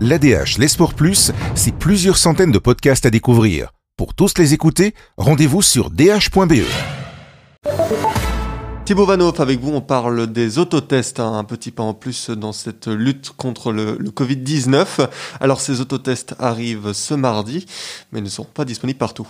L'ADH, les sports plus, c'est plusieurs centaines de podcasts à découvrir. Pour tous les écouter, rendez-vous sur dh.be. Thibaut Vanoff, avec vous, on parle des autotests, hein, un petit pas en plus dans cette lutte contre le, le Covid-19. Alors ces autotests arrivent ce mardi, mais ne sont pas disponibles partout.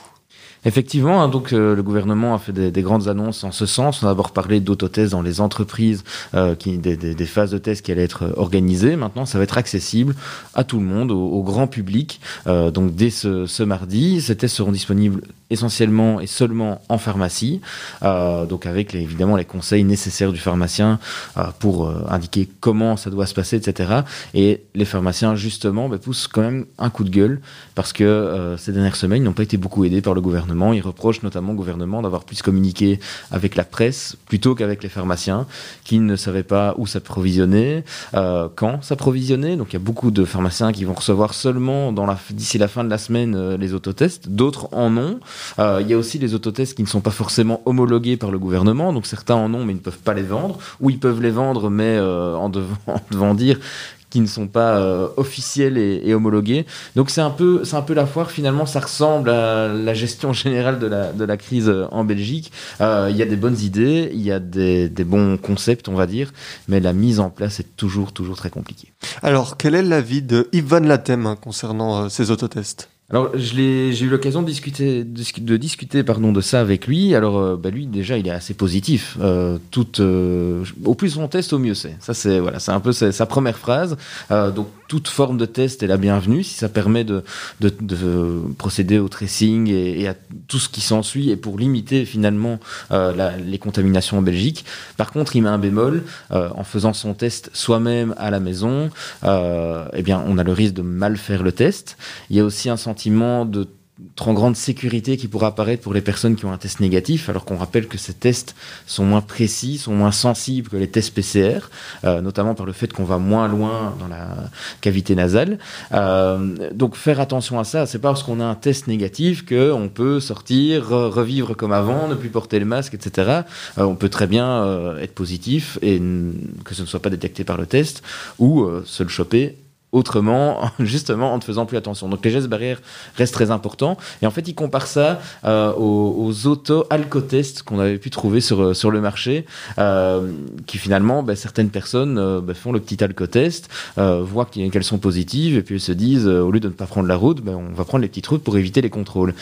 Effectivement, hein, donc euh, le gouvernement a fait des, des, grandes annonces en ce sens. On a d'abord parlé d'autotests dans les entreprises, euh, des, phases de tests qui allaient être organisées. Maintenant, ça va être accessible à tout le monde, au, grand public. Euh, donc dès ce, mardi, ces tests seront disponibles essentiellement et seulement en pharmacie, euh, donc avec évidemment les conseils nécessaires du pharmacien euh, pour euh, indiquer comment ça doit se passer, etc. Et les pharmaciens, justement, bah, poussent quand même un coup de gueule parce que ces dernières semaines n'ont pas été beaucoup aidés par le gouvernement. Ils reprochent notamment au gouvernement d'avoir plus communiqué avec la presse plutôt qu'avec les pharmaciens qui ne savaient pas où s'approvisionner, quand s'approvisionner. Donc il y a beaucoup de pharmaciens qui vont recevoir seulement d'ici la fin de la semaine les autotests, d'autres en ont. Euh, il y a aussi les autotests qui ne sont pas forcément homologués par le gouvernement, donc certains en ont mais ils ne peuvent pas les vendre, ou ils peuvent les vendre mais euh, en, devant, dire qui ne sont pas euh, officiels et, homologués. Donc c'est un peu c'est un peu la foire finalement ça ressemble à la gestion générale de la crise en Belgique. Il y a des bonnes idées, il y a des, bons concepts on va dire, mais la mise en place est toujours toujours très compliquée. Alors quel est l'avis de Yves Van Latem hein, concernant ces autotests? Alors, j'ai eu l'occasion de discuter, de, pardon, de ça avec lui. Alors, euh, bah, lui, déjà, il est assez positif. Euh, tout, euh, au plus on teste, au mieux c'est. Ça, c'est voilà, un peu sa, première phrase. Donc, toute forme de test est la bienvenue si ça permet de, de, de procéder au tracing et, à tout ce qui s'ensuit et pour limiter finalement les contaminations en Belgique. Par contre, il met un bémol en faisant son test soi-même à la maison. eh bien, on a le risque de mal faire le test. Il y a aussi un sentiment de trop grande sécurité qui pourra apparaître pour les personnes qui ont un test négatif, alors qu'on rappelle que ces tests sont moins précis, sont moins sensibles que les tests PCR, euh, notamment par le fait qu'on va moins loin dans la cavité nasale. Euh, donc faire attention à ça, c'est pas parce qu'on a un test négatif qu'on peut sortir, revivre comme avant, ne plus porter le masque, etc. Euh, on peut très bien être positif et que ce ne soit pas détecté par le test, ou se le choper autrement, justement en ne faisant plus attention. Donc les gestes barrières restent très importants. Et en fait, ils comparent ça euh, aux, auto-alcotests qu'on avait pu trouver sur, sur le marché, euh, qui finalement, bah, certaines personnes euh, bah, font le petit alcotest, euh, voient qu'elles sont positives, et puis elles se disent, euh, au lieu de ne pas prendre la route, bah, on va prendre les petites routes pour éviter les contrôles.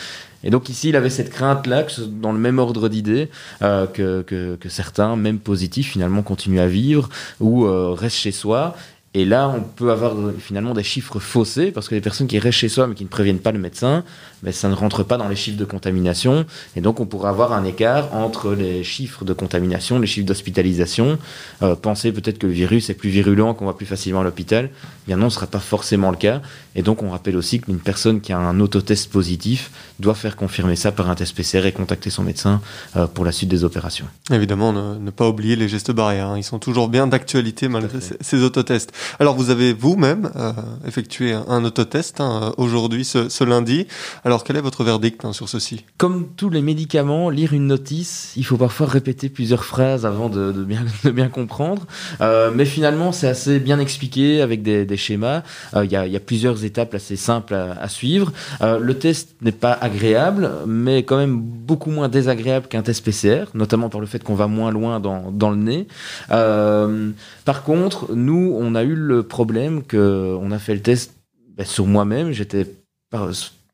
Et donc ici, il avait cette crainte-là, dans le même ordre d'idées, euh, que, que, certains, même positifs, finalement continuent à vivre ou euh, restent chez soi et là, on peut avoir finalement des chiffres faussés parce que les personnes qui restent chez soi mais qui ne préviennent pas le médecin, ben, ça ne rentre pas dans les chiffres de contamination. Et donc, on pourrait avoir un écart entre les chiffres de contamination, les chiffres d'hospitalisation. Euh, penser peut-être que le virus est plus virulent, qu'on va plus facilement à l'hôpital. Bien non, ce ne sera pas forcément le cas. Et donc, on rappelle aussi qu'une personne qui a un autotest positif doit faire confirmer ça par un test PCR et contacter son médecin euh, pour la suite des opérations. Évidemment, ne, ne pas oublier les gestes barrières. Hein. Ils sont toujours bien d'actualité malgré ces autotests. Alors vous avez vous-même euh, effectué un, autotest hein, aujourd'hui, ce, lundi. Alors quel est votre verdict hein, sur ceci? Comme tous les médicaments, lire une notice, il faut parfois répéter plusieurs phrases avant de, bien, comprendre. Euh, mais finalement, c'est assez bien expliqué avec des, schémas. Euh, il y, a plusieurs étapes assez simples à, suivre. Le test n'est pas agréable, mais quand même beaucoup moins désagréable qu'un test PCR, notamment par le fait qu'on va moins loin dans, dans le nez. Par contre, nous, on a eu le problème que on a fait le test ben, sur moi-même. J'étais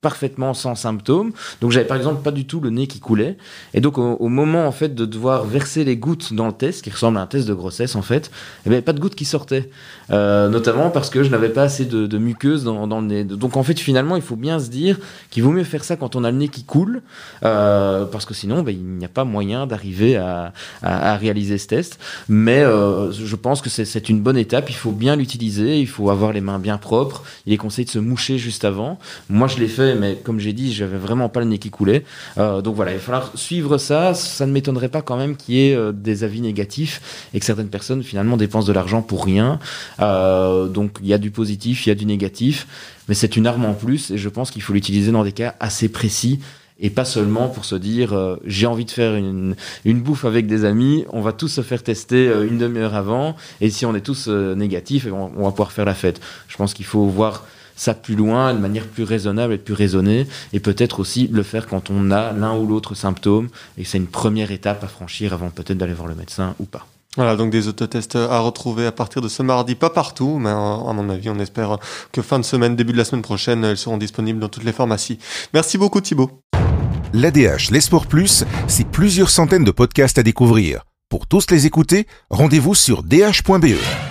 parfaitement sans symptômes. Donc j'avais par exemple pas du tout le nez qui coulait. Et donc au, moment en fait de devoir verser les gouttes dans le test, qui ressemble à un test de grossesse en fait, eh bien, pas de gouttes qui sortaient. Euh, notamment parce que je n'avais pas assez de, de muqueuse dans, dans, le nez. Donc en fait finalement il faut bien se dire qu'il vaut mieux faire ça quand on a le nez qui coule, euh, parce que sinon ben, il n'y a pas moyen d'arriver à, à, à, réaliser ce test. Mais euh, je pense que c'est une bonne étape. Il faut bien l'utiliser, il faut avoir les mains bien propres. Il est conseillé de se moucher juste avant. Moi je l'ai fait mais comme j'ai dit, j'avais vraiment pas le nez qui coulait. Euh, donc voilà, il va falloir suivre ça. Ça ne m'étonnerait pas quand même qu'il y ait euh, des avis négatifs et que certaines personnes finalement dépensent de l'argent pour rien. Euh, donc il y a du positif, il y a du négatif, mais c'est une arme en plus et je pense qu'il faut l'utiliser dans des cas assez précis et pas seulement pour se dire j'ai envie de faire une, une, bouffe avec des amis, on va tous se faire tester une demi-heure avant, et si on est tous négatifs, on, on, va pouvoir faire la fête. Je pense qu'il faut voir ça plus loin, de manière plus raisonnable et plus raisonnée, et peut-être aussi le faire quand on a l'un ou l'autre symptôme, et c'est une première étape à franchir avant peut-être d'aller voir le médecin ou pas. Voilà, donc des autotests à retrouver à partir de ce mardi, pas partout, mais à mon avis, on espère que fin de semaine, début de la semaine prochaine, elles seront disponibles dans toutes les pharmacies. Merci beaucoup Thibaut. L'ADH, les sports plus, c'est plusieurs centaines de podcasts à découvrir. Pour tous les écouter, rendez-vous sur dh.be.